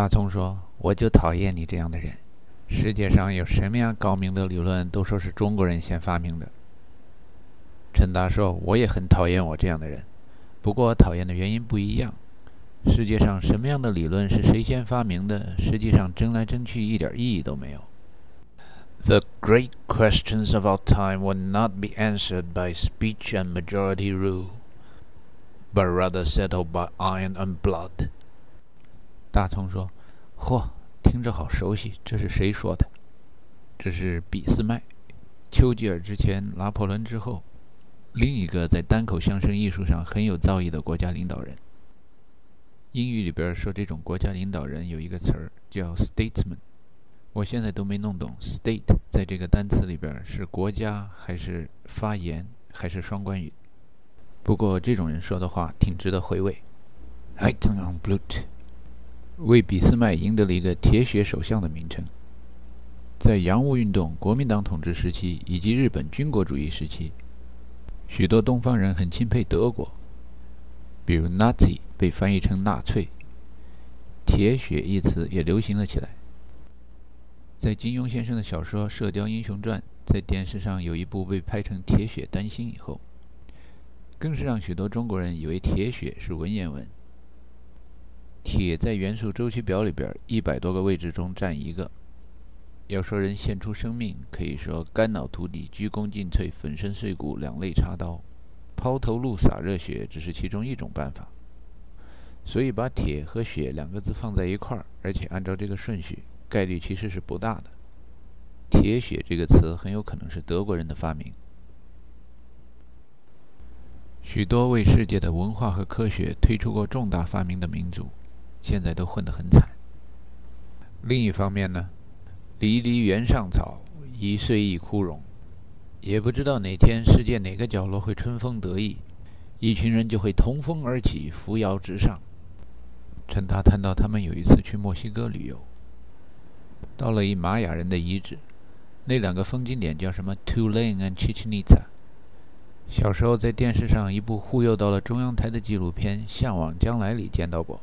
大葱说：“我就讨厌你这样的人。世界上有什么样高明的理论，都说是中国人先发明的。”陈达说：“我也很讨厌我这样的人，不过讨厌的原因不一样。世界上什么样的理论是谁先发明的，实际上争来争去一点意义都没有。” The great questions of our time will not be answered by speech and majority rule, but rather settled by iron and blood. 大葱说：“嚯，听着好熟悉，这是谁说的？这是俾斯麦，丘吉尔之前，拿破仑之后，另一个在单口相声艺术上很有造诣的国家领导人。英语里边说这种国家领导人有一个词儿叫 statesman。”我现在都没弄懂，state 在这个单词里边是国家还是发言还是双关语？不过这种人说的话挺值得回味。I don't Blut，为俾斯麦赢得了一个“铁血首相”的名称。在洋务运动、国民党统治时期以及日本军国主义时期，许多东方人很钦佩德国，比如 Nazi 被翻译成纳粹，“铁血”一词也流行了起来。在金庸先生的小说《射雕英雄传》在电视上有一部被拍成铁血丹心以后，更是让许多中国人以为铁血是文言文。铁在元素周期表里边一百多个位置中占一个。要说人献出生命，可以说肝脑涂地、鞠躬尽瘁、粉身碎骨、两肋插刀、抛头颅洒热血，只是其中一种办法。所以把铁和血两个字放在一块儿，而且按照这个顺序。概率其实是不大的。铁血这个词很有可能是德国人的发明。许多为世界的文化和科学推出过重大发明的民族，现在都混得很惨。另一方面呢，离离原上草，一岁一枯荣，也不知道哪天世界哪个角落会春风得意，一群人就会同风而起，扶摇直上。陈达谈到他们有一次去墨西哥旅游。到了一玛雅人的遗址，那两个风景点叫什么？Tulane and Chichen Itza。小时候在电视上一部忽悠到了中央台的纪录片《向往将来》里见到过。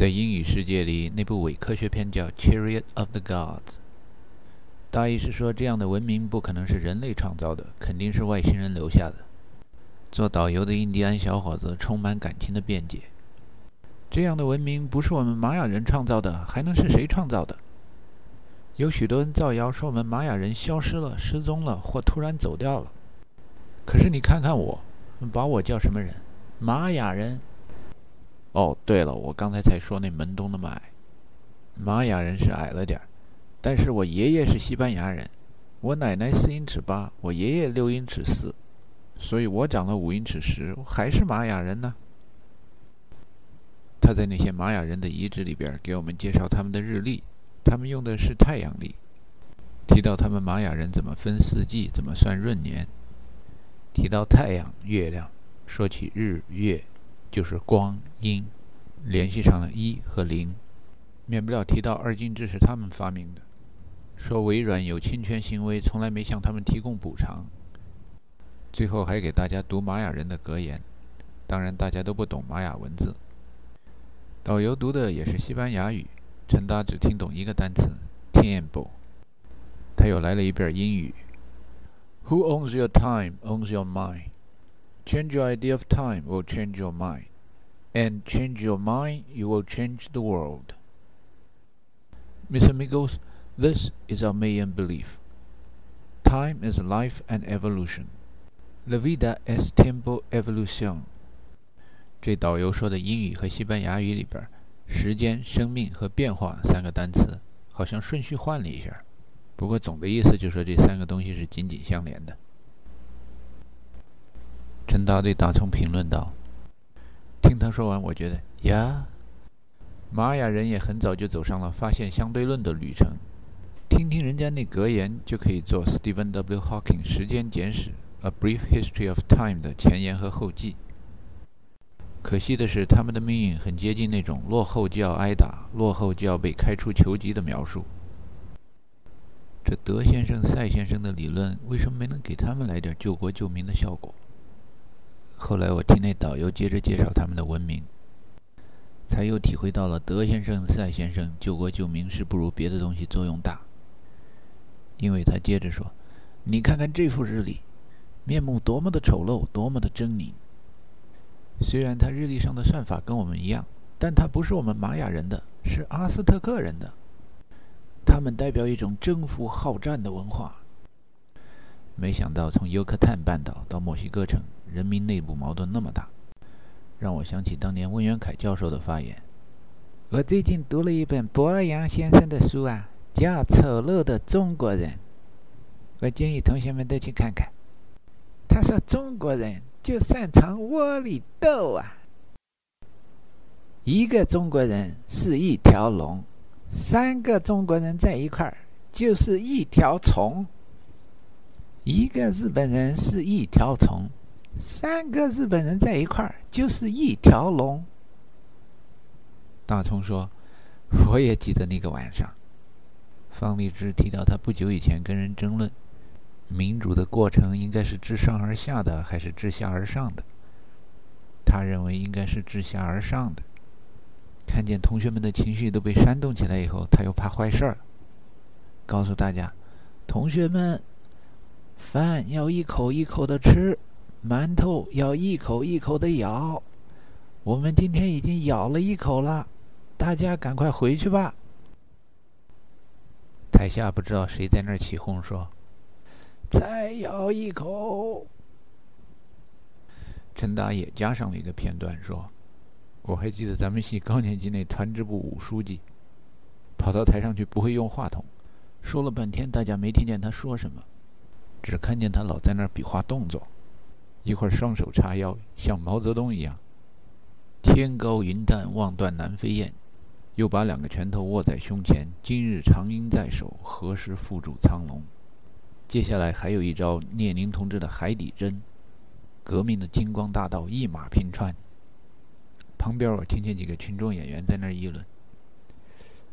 在英语世界里，那部伪科学片叫《Chariot of the Gods》。大意是说，这样的文明不可能是人类创造的，肯定是外星人留下的。做导游的印第安小伙子充满感情的辩解：“这样的文明不是我们玛雅人创造的，还能是谁创造的？”有许多人造谣说我们玛雅人消失了、失踪了或突然走掉了。可是你看看我，把我叫什么人？玛雅人。哦，对了，我刚才才说那门东那么矮。玛雅人是矮了点儿，但是我爷爷是西班牙人，我奶奶四英尺八，我爷爷六英尺四，所以我长了五英尺十，还是玛雅人呢。他在那些玛雅人的遗址里边给我们介绍他们的日历。他们用的是太阳历，提到他们玛雅人怎么分四季，怎么算闰年。提到太阳、月亮，说起日月，就是光阴，联系上了一和零，免不了提到二进制是他们发明的。说微软有侵权行为，从来没向他们提供补偿。最后还给大家读玛雅人的格言，当然大家都不懂玛雅文字。导游读的也是西班牙语。陈达只听懂一个单词，tempo。他又来了一遍英语：Who owns your time owns your mind. Change your idea of time will change your mind, and change your mind, you will change the world. Miss Amigos, this is our Mayan belief. Time is life and evolution. La vida es tiempo evolución. 这导游说的英语和西班牙语里边。时间、生命和变化三个单词，好像顺序换了一下。不过总的意思就说这三个东西是紧紧相连的。 陈达对大葱评论道：“听他说完，我觉得呀，玛雅人也很早就走上了发现相对论的旅程。听听人家那格言，就可以做 Stephen W. Hawking《时间简史》（A Brief History of Time） 的前言和后记。”可惜的是，他们的命运很接近那种落后就要挨打、落后就要被开除球籍的描述。这德先生、赛先生的理论为什么没能给他们来点救国救民的效果？后来我听那导游接着介绍他们的文明，才又体会到了德先生、赛先生救国救民是不如别的东西作用大。因为他接着说：“你看看这幅日历，面目多么的丑陋，多么的狰狞。虽然他日历上的算法跟我们一样，但他不是我们玛雅人的，是阿斯特克人的。他们代表一种征服好战的文化。没想到从尤克坦半岛到墨西哥城，人民内部矛盾那么大，让我想起当年温元凯教授的发言。我最近读了一本博尔扬先生的书啊。”叫丑陋的中国人，我建议同学们都去看看。他说：“中国人就擅长窝里斗啊！一个中国人是一条龙，三个中国人在一块儿就是一条虫；一个日本人是一条虫，三个日本人在一块儿就是一条龙。”大葱说：“我也记得那个晚上。”方立之提到，他不久以前跟人争论，民主的过程应该是自上而下的，还是自下而上的？他认为应该是自下而上的。看见同学们的情绪都被煽动起来以后，他又怕坏事儿，告诉大家：同学们，饭要一口一口的吃，馒头要一口一口的咬。我们今天已经咬了一口了，大家赶快回去吧。台下不知道谁在那儿起哄说：“再咬一口。”陈达也加上了一个片段说：“我还记得咱们系高年级那团支部武书记，跑到台上去不会用话筒，说了半天大家没听见他说什么，只看见他老在那儿比划动作，一会儿双手叉腰像毛泽东一样，天高云淡望断南飞雁。”又把两个拳头握在胸前，今日长缨在手，何时缚住苍龙？接下来还有一招聂宁同志的海底针，革命的金光大道一马平川。旁边我听见几个群众演员在那儿议论：“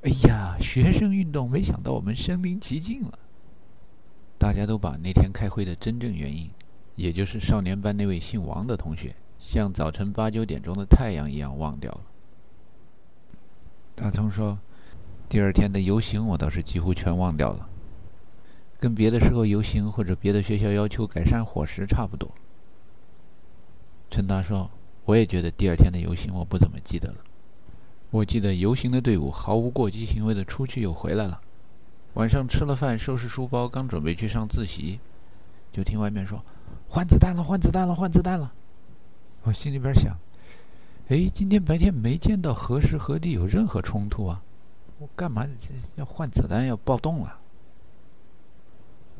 哎呀，学生运动，没想到我们身临其境了。”大家都把那天开会的真正原因，也就是少年班那位姓王的同学，像早晨八九点钟的太阳一样忘掉了。大葱说：“第二天的游行，我倒是几乎全忘掉了，跟别的时候游行或者别的学校要求改善伙食差不多。”陈达说：“我也觉得第二天的游行我不怎么记得了。我记得游行的队伍毫无过激行为的出去又回来了。晚上吃了饭，收拾书包，刚准备去上自习，就听外面说：‘换子弹了，换子弹了，换子弹了！’我心里边想。”哎，今天白天没见到何时何地有任何冲突啊！我干嘛要换子弹要暴动啊？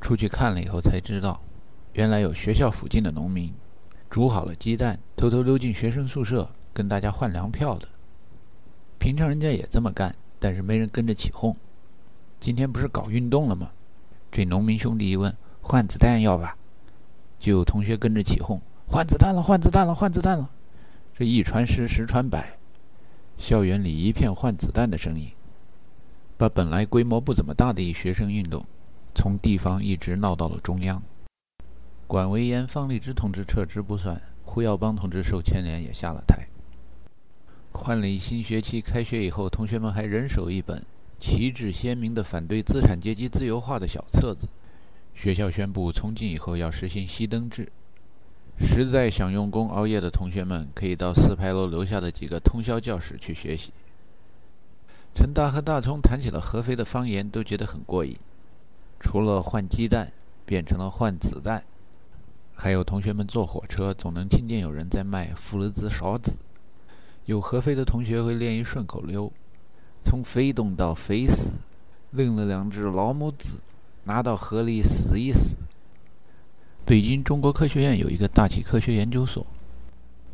出去看了以后才知道，原来有学校附近的农民煮好了鸡蛋，偷偷溜进学生宿舍跟大家换粮票的。平常人家也这么干，但是没人跟着起哄。今天不是搞运动了吗？这农民兄弟一问，换子弹要吧？就有同学跟着起哄，换子弹了，换子弹了，换子弹了。这一传十，十传百，校园里一片换子弹的声音，把本来规模不怎么大的一学生运动，从地方一直闹到了中央。管维严、方立之同志撤职不算，胡耀邦同志受牵连也下了台。换了一新学期，开学以后，同学们还人手一本旗帜鲜明的反对资产阶级自由化的小册子。学校宣布，从今以后要实行熄灯制。实在想用功熬夜的同学们，可以到四牌楼楼下的几个通宵教室去学习。陈大和大葱谈起了合肥的方言，都觉得很过瘾。除了换鸡蛋，变成了换子弹。还有同学们坐火车，总能听见有人在卖麸了子勺子。有合肥的同学会练一顺口溜：从肥东到肥市，领了两只老母子，拿到河里死一死。北京中国科学院有一个大气科学研究所，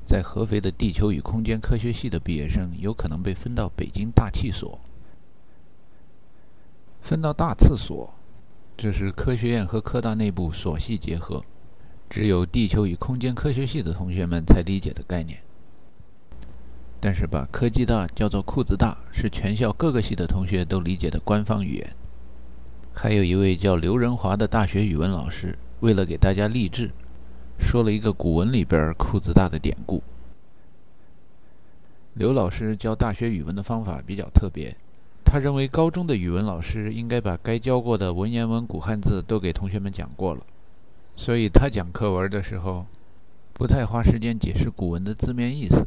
在合肥的地球与空间科学系的毕业生有可能被分到北京大气所，分到大气所，这是科学院和科大内部所系结合，只有地球与空间科学系的同学们才理解的概念。但是把科技大叫做裤子大，是全校各个系的同学都理解的官方语言。还有一位叫刘仁华的大学语文老师。为了给大家励志，说了一个古文里边“裤子大”的典故。刘老师教大学语文的方法比较特别，他认为高中的语文老师应该把该教过的文言文、古汉字都给同学们讲过了，所以他讲课文的时候，不太花时间解释古文的字面意思，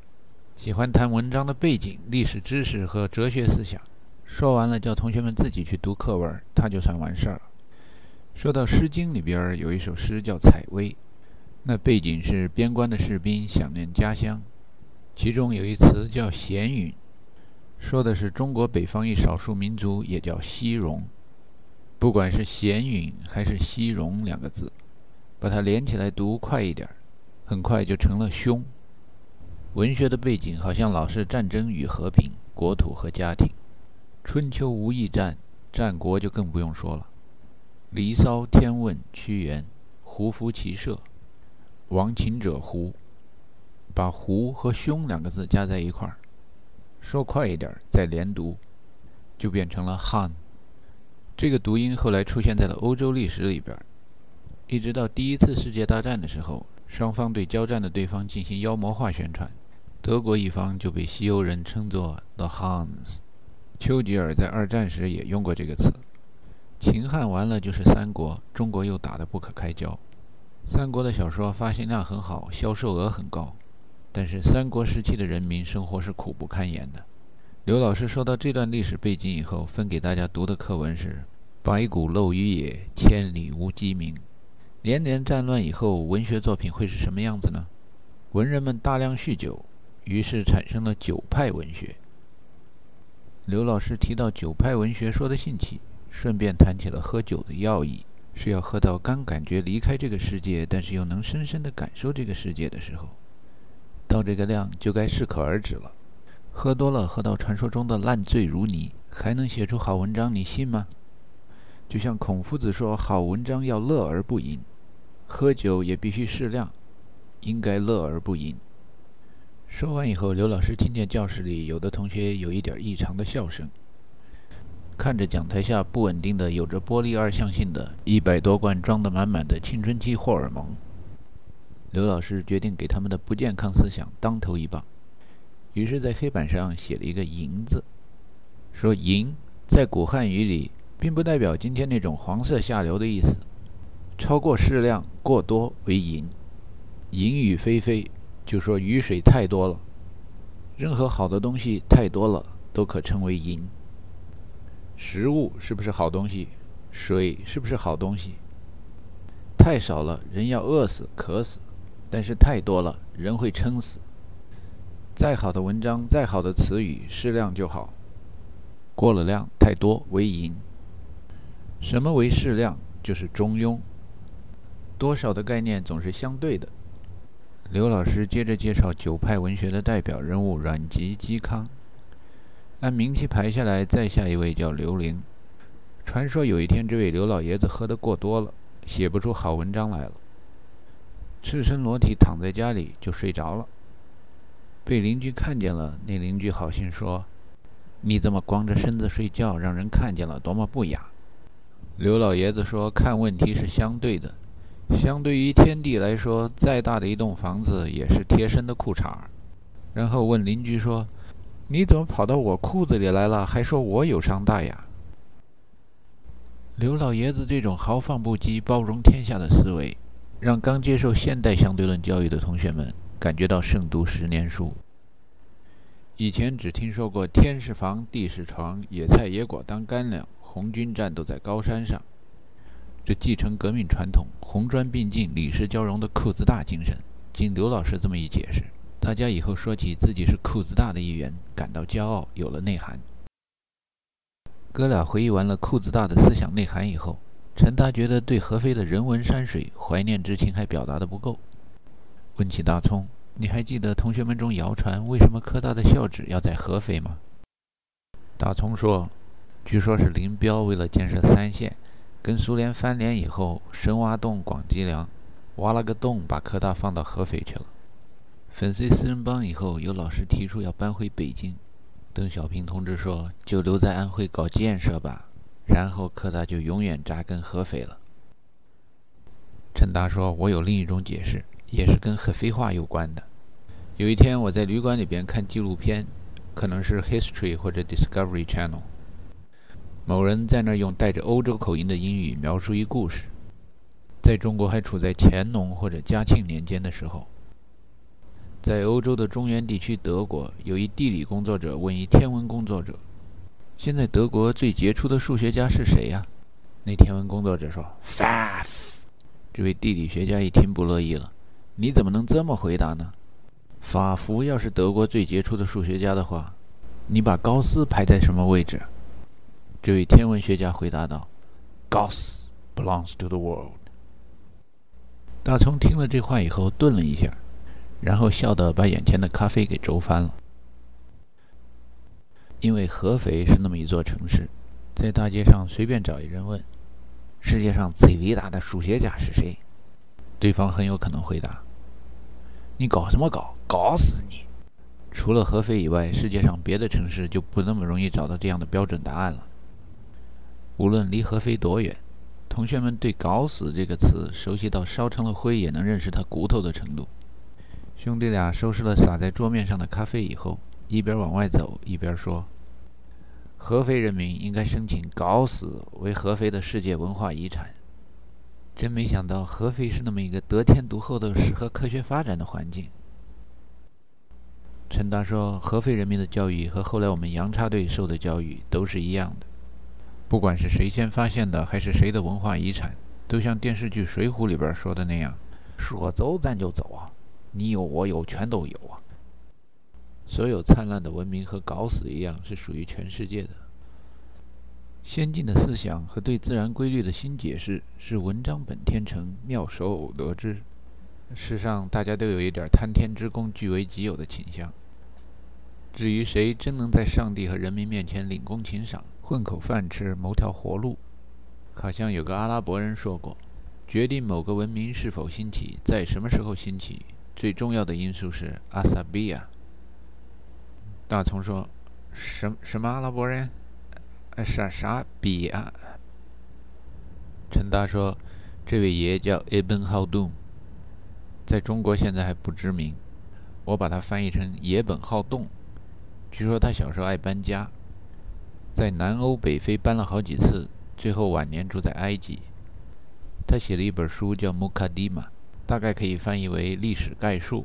喜欢谈文章的背景、历史知识和哲学思想。说完了，叫同学们自己去读课文，他就算完事儿了。说到《诗经》里边有一首诗叫《采薇》，那背景是边关的士兵想念家乡。其中有一词叫“闲云”，说的是中国北方一少数民族，也叫西戎。不管是“闲云”还是“西戎”两个字，把它连起来读快一点，很快就成了“凶”。文学的背景好像老是战争与和平、国土和家庭。春秋无义战，战国就更不用说了。《离骚》《天问》《屈原》，胡服骑射，亡秦者胡。把“胡”和“凶”两个字加在一块儿，说快一点，再连读，就变成了“汉”。这个读音后来出现在了欧洲历史里边，一直到第一次世界大战的时候，双方对交战的对方进行妖魔化宣传，德国一方就被西欧人称作 “the Huns”。丘吉尔在二战时也用过这个词。秦汉完了就是三国，中国又打得不可开交。三国的小说发行量很好，销售额很高。但是三国时期的人民生活是苦不堪言的。刘老师说到这段历史背景以后，分给大家读的课文是“白骨露于野，千里无鸡鸣”。连年战乱以后，文学作品会是什么样子呢？文人们大量酗酒，于是产生了酒派文学。刘老师提到酒派文学，说的兴起，顺便谈起了喝酒的要义，是要喝到刚感觉离开这个世界，但是又能深深地感受这个世界的时候。到这个量就该适可而止了。喝多了，喝到传说中的烂醉如泥，还能写出好文章，你信吗？就像孔夫子说：“好文章要乐而不淫。”喝酒也必须适量，应该乐而不淫。说完以后，刘老师听见教室里有的同学有一点异常的笑声，看着讲台下不稳定的、有着玻璃二象性的一百多罐装得满满的青春期荷尔蒙。刘老师决定给他们的不健康思想当头一棒，于是，在黑板上写了一个“淫”字，说“淫”在古汉语里并不代表今天那种黄色下流的意思，超过适量、过多为淫。淫雨霏霏，就说雨水太多了。任何好的东西太多了，都可称为淫。食物是不是好东西？水是不是好东西？太少了，人要饿死、渴死。但是太多了，人会撑死。再好的文章，再好的词语，适量就好。过了量，太多为淫。什么为适量？就是中庸。多少的概念总是相对的。刘老师接着介绍九派文学的代表人物阮籍、嵇康。按名气排下来，再下一位叫刘伶。传说有一天，这位刘老爷子喝得过多了，写不出好文章来了。赤身裸体躺在家里就睡着了，被邻居看见了。那邻居好心说：“你怎么光着身子睡觉？让人看见了多么不雅。”刘老爷子说：“看问题是相对的，相对于天地来说，再大的一栋房子也是贴身的裤衩。”然后问邻居说：“你怎么跑到我裤子里来了？还说我有伤大雅？”刘老爷子这种豪放不羁、包容天下的思维。让刚接受现代相对论教育的同学们感觉到胜读十年书。以前只听说过天是房，地是床，野菜野果当干粮，红军战斗在高山上。这继承革命传统、红砖并进、李氏交融的裤子大精神，经刘老师这么一解释，大家以后说起自己是裤子大的一员，感到骄傲，有了内涵。哥俩回忆完了裤子大的思想内涵以后。陈达觉得对合肥的人文山水怀念之情还表达的不够，问起大葱：“你还记得同学们中谣传为什么科大的校址要在合肥吗？”大葱说：“据说是林彪为了建设三线，跟苏联翻脸以后，深挖洞广积粮，挖了个洞把科大放到合肥去了。粉碎四人帮以后，有老师提出要搬回北京，邓小平同志说：‘就留在安徽搞建设吧。’”然后科大就永远扎根合肥了。陈达说：“我有另一种解释，也是跟合肥话有关的。有一天，我在旅馆里边看纪录片，可能是 History 或者 Discovery Channel，某人在那儿用带着欧洲口音的英语描述一故事，在中国还处在乾隆或者嘉庆年间的时候。在欧洲的中原地区，德国有一地理工作者问一天文工作者：“现在德国最杰出的数学家是谁呀？”那天文工作者说：“Faf。”这位地理学家一听不乐意了：“你怎么能这么回答呢？法福要是德国最杰出的数学家的话，你把高斯排在什么位置？”这位天文学家回答道：“Gauss belongs to the world。”大葱听了这话以后，顿了一下。然后笑得把眼前的咖啡给轴翻了。因为合肥是那么一座城市，在大街上随便找一人问：“世界上最伟大的数学家是谁？”对方很有可能回答：“你搞什么搞？搞死你！”除了合肥以外，世界上别的城市就不那么容易找到这样的标准答案了。无论离合肥多远，同学们对“搞死”这个词熟悉到烧成了灰也能认识它骨头的程度。兄弟俩收拾了洒在桌面上的咖啡以后，一边往外走，一边说：“合肥人民应该申请搞死为合肥的世界文化遗产。”真没想到，合肥是那么一个得天独厚的、适合科学发展的环境。陈达说：“合肥人民的教育和后来我们洋插队受的教育都是一样的，不管是谁先发现的，还是谁的文化遗产，都像电视剧《水浒》里边说的那样，说走咱就走啊。”你有我有全都有啊！所有灿烂的文明和搞死一样，是属于全世界的。先进的思想和对自然规律的新解释，是文章本天成，妙手偶得之。世上大家都有一点贪天之功据为己有的倾向。至于谁真能在上帝和人民面前领功请赏，混口饭吃，谋条活路，好像有个阿拉伯人说过：决定某个文明是否兴起，在什么时候兴起。最重要的因素是阿萨比亚。大葱说：“什什么阿拉伯人？啥啥比亚？”陈达说：“这位爷叫 Ibn h a d u n 在中国现在还不知名。我把它翻译成野本好动。据说他小时候爱搬家，在南欧北非搬了好几次，最后晚年住在埃及。他写了一本书叫《穆卡迪玛》。”大概可以翻译为历史概述。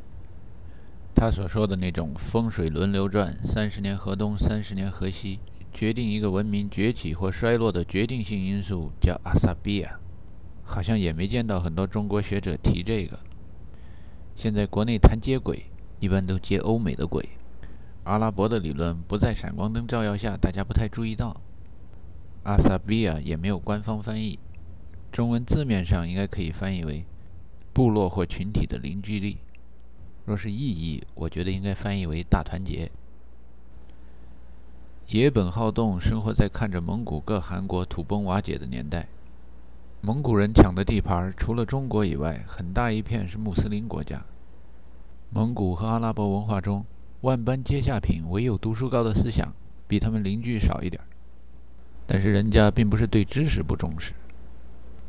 他所说的那种风水轮流转，三十年河东，三十年河西，决定一个文明崛起或衰落的决定性因素叫阿萨比亚，好像也没见到很多中国学者提这个。现在国内谈接轨，一般都接欧美的轨，阿拉伯的理论不在闪光灯照耀下，大家不太注意到。阿萨比亚也没有官方翻译，中文字面上应该可以翻译为。部落或群体的凝聚力，若是意义，我觉得应该翻译为大团结。野本好动生活在看着蒙古各汗国土崩瓦解的年代，蒙古人抢的地盘除了中国以外，很大一片是穆斯林国家。蒙古和阿拉伯文化中，万般皆下品，唯有读书高的思想比他们邻居少一点儿。但是人家并不是对知识不重视。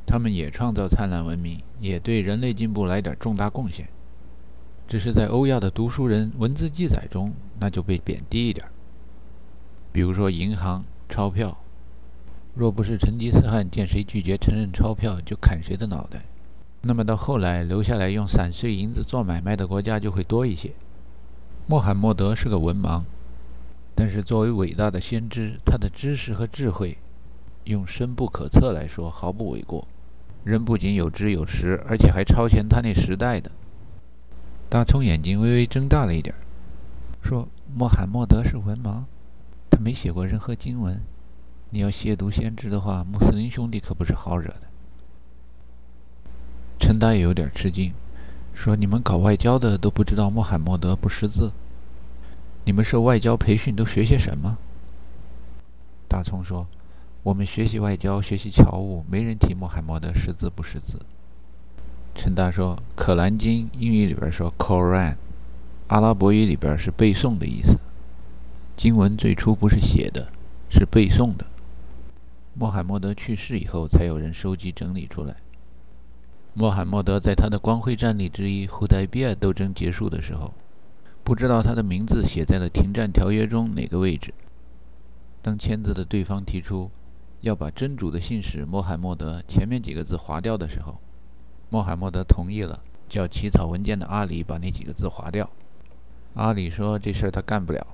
他们也创造灿烂文明，也对人类进步来点重大贡献，只是在欧亚的读书人文字记载中，那就被贬低一点。比如说银行、钞票，若不是成吉思汗见谁拒绝承认钞票就砍谁的脑袋，那么到后来留下来用散碎银子做买卖的国家就会多一些。穆罕默德是个文盲，但是作为伟大的先知，他的知识和智慧。用深不可测来说，毫不为过。人不仅有知有识，而且还超前他那时代的。大葱眼睛微微睁大了一点，说：“穆罕默德是文盲，他没写过任何经文。你要亵渎先知的话，穆斯林兄弟可不是好惹的。”陈达也有点吃惊，说：“你们搞外交的都不知道穆罕默德不识字？你们受外交培训都学些什么？”大葱说。我们学习外交，学习侨务，没人提穆罕默德识字不识字。陈达说，《可兰经》英语里边说 “Koran”，阿拉伯语里边是背诵的意思。经文最初不是写的，是背诵的。穆罕默德去世以后，才有人收集整理出来。穆罕默德在他的光辉战例之一——胡代比亚斗争结束的时候，不知道他的名字写在了停战条约中哪个位置。当签字的对方提出要把真主的信使穆罕默德前面几个字划掉的时候，穆罕默德同意了，叫起草文件的阿里把那几个字划掉。阿里说这事儿他干不了，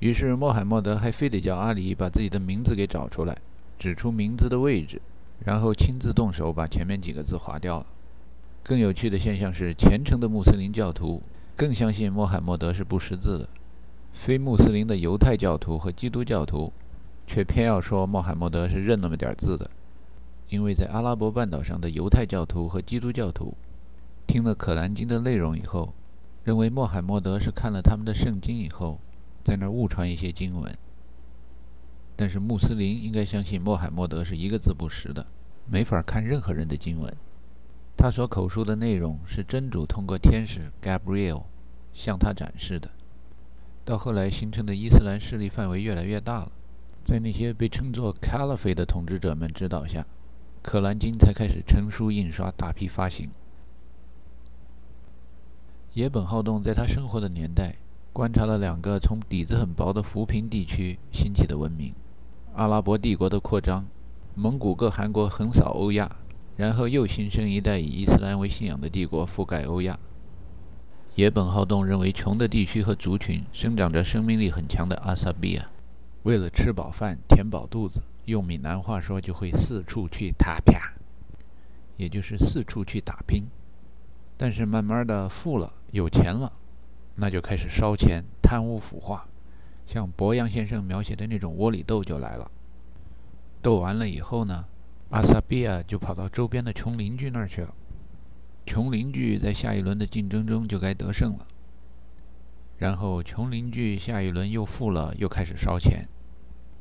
于是穆罕默德还非得叫阿里把自己的名字给找出来，指出名字的位置，然后亲自动手把前面几个字划掉了。更有趣的现象是，虔诚的穆斯林教徒更相信穆罕默德是不识字的。非穆斯林的犹太教徒和基督教徒，却偏要说穆罕默德是认那么点字的，因为在阿拉伯半岛上的犹太教徒和基督教徒，听了《可兰经》的内容以后，认为穆罕默德是看了他们的圣经以后，在那儿误传一些经文。但是穆斯林应该相信穆罕默德是一个字不识的，没法看任何人的经文。他所口述的内容是真主通过天使 Gabriel 向他展示的。到后来形成的伊斯兰势力范围越来越大了，在那些被称作 Caliph 的统治者们指导下，《可兰经》才开始成书印刷、大批发行。野本好动在他生活的年代，观察了两个从底子很薄的扶贫地区兴起的文明：阿拉伯帝国的扩张，蒙古各汗国横扫欧亚，然后又新生一代以伊斯兰为信仰的帝国覆盖欧亚。野本好动认为，穷的地区和族群生长着生命力很强的阿萨比亚，为了吃饱饭、填饱肚子，用闽南话说就会四处去打拼，也就是四处去打拼。但是慢慢的富了、有钱了，那就开始烧钱、贪污腐化，像博洋先生描写的那种窝里斗就来了。斗完了以后呢，阿萨比亚就跑到周边的穷邻居那儿去了。穷邻居在下一轮的竞争中就该得胜了，然后穷邻居下一轮又富了，又开始烧钱，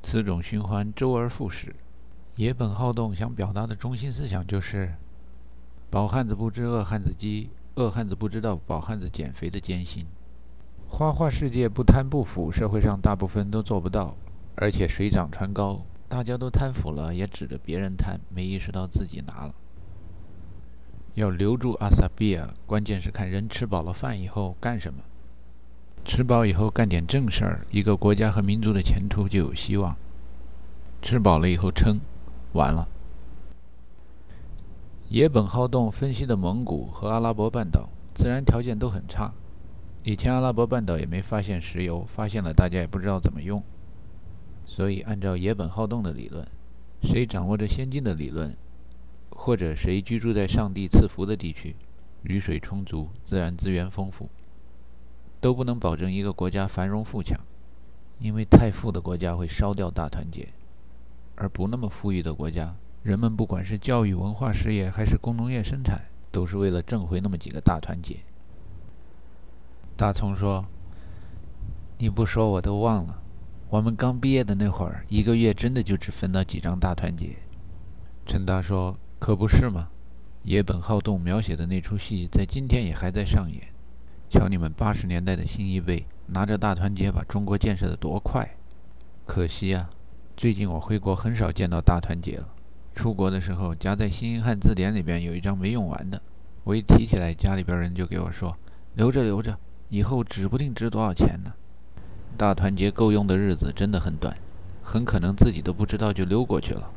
此种循环周而复始。野本好动想表达的中心思想就是：饱汉子不知饿汉子饥，饿汉子不知道饱汉子减肥的艰辛。花花世界不贪不腐，社会上大部分都做不到，而且水涨船高，大家都贪腐了，也指着别人贪，没意识到自己拿了。要留住阿萨比亚，关键是看人吃饱了饭以后干什么。吃饱以后干点正事儿，一个国家和民族的前途就有希望。吃饱了以后撑，完了。野本好动分析的蒙古和阿拉伯半岛自然条件都很差，以前阿拉伯半岛也没发现石油，发现了大家也不知道怎么用。所以按照野本好动的理论，谁掌握着先进的理论？或者谁居住在上帝赐福的地区，雨水充足，自然资源丰富，都不能保证一个国家繁荣富强，因为太富的国家会烧掉大团结，而不那么富裕的国家，人们不管是教育、文化事业还是工农业生产，都是为了挣回那么几个大团结。大葱说：“你不说我都忘了，我们刚毕业的那会儿，一个月真的就只分到几张大团结。”陈达说。可不是嘛？野本好动描写的那出戏，在今天也还在上演。瞧你们八十年代的新一辈，拿着大团结把中国建设得多快！可惜啊，最近我回国很少见到大团结了。出国的时候，夹在新英汉字典里边有一张没用完的，我一提起来，家里边人就给我说：“留着留着，以后指不定值多少钱呢。”大团结够用的日子真的很短，很可能自己都不知道就溜过去了。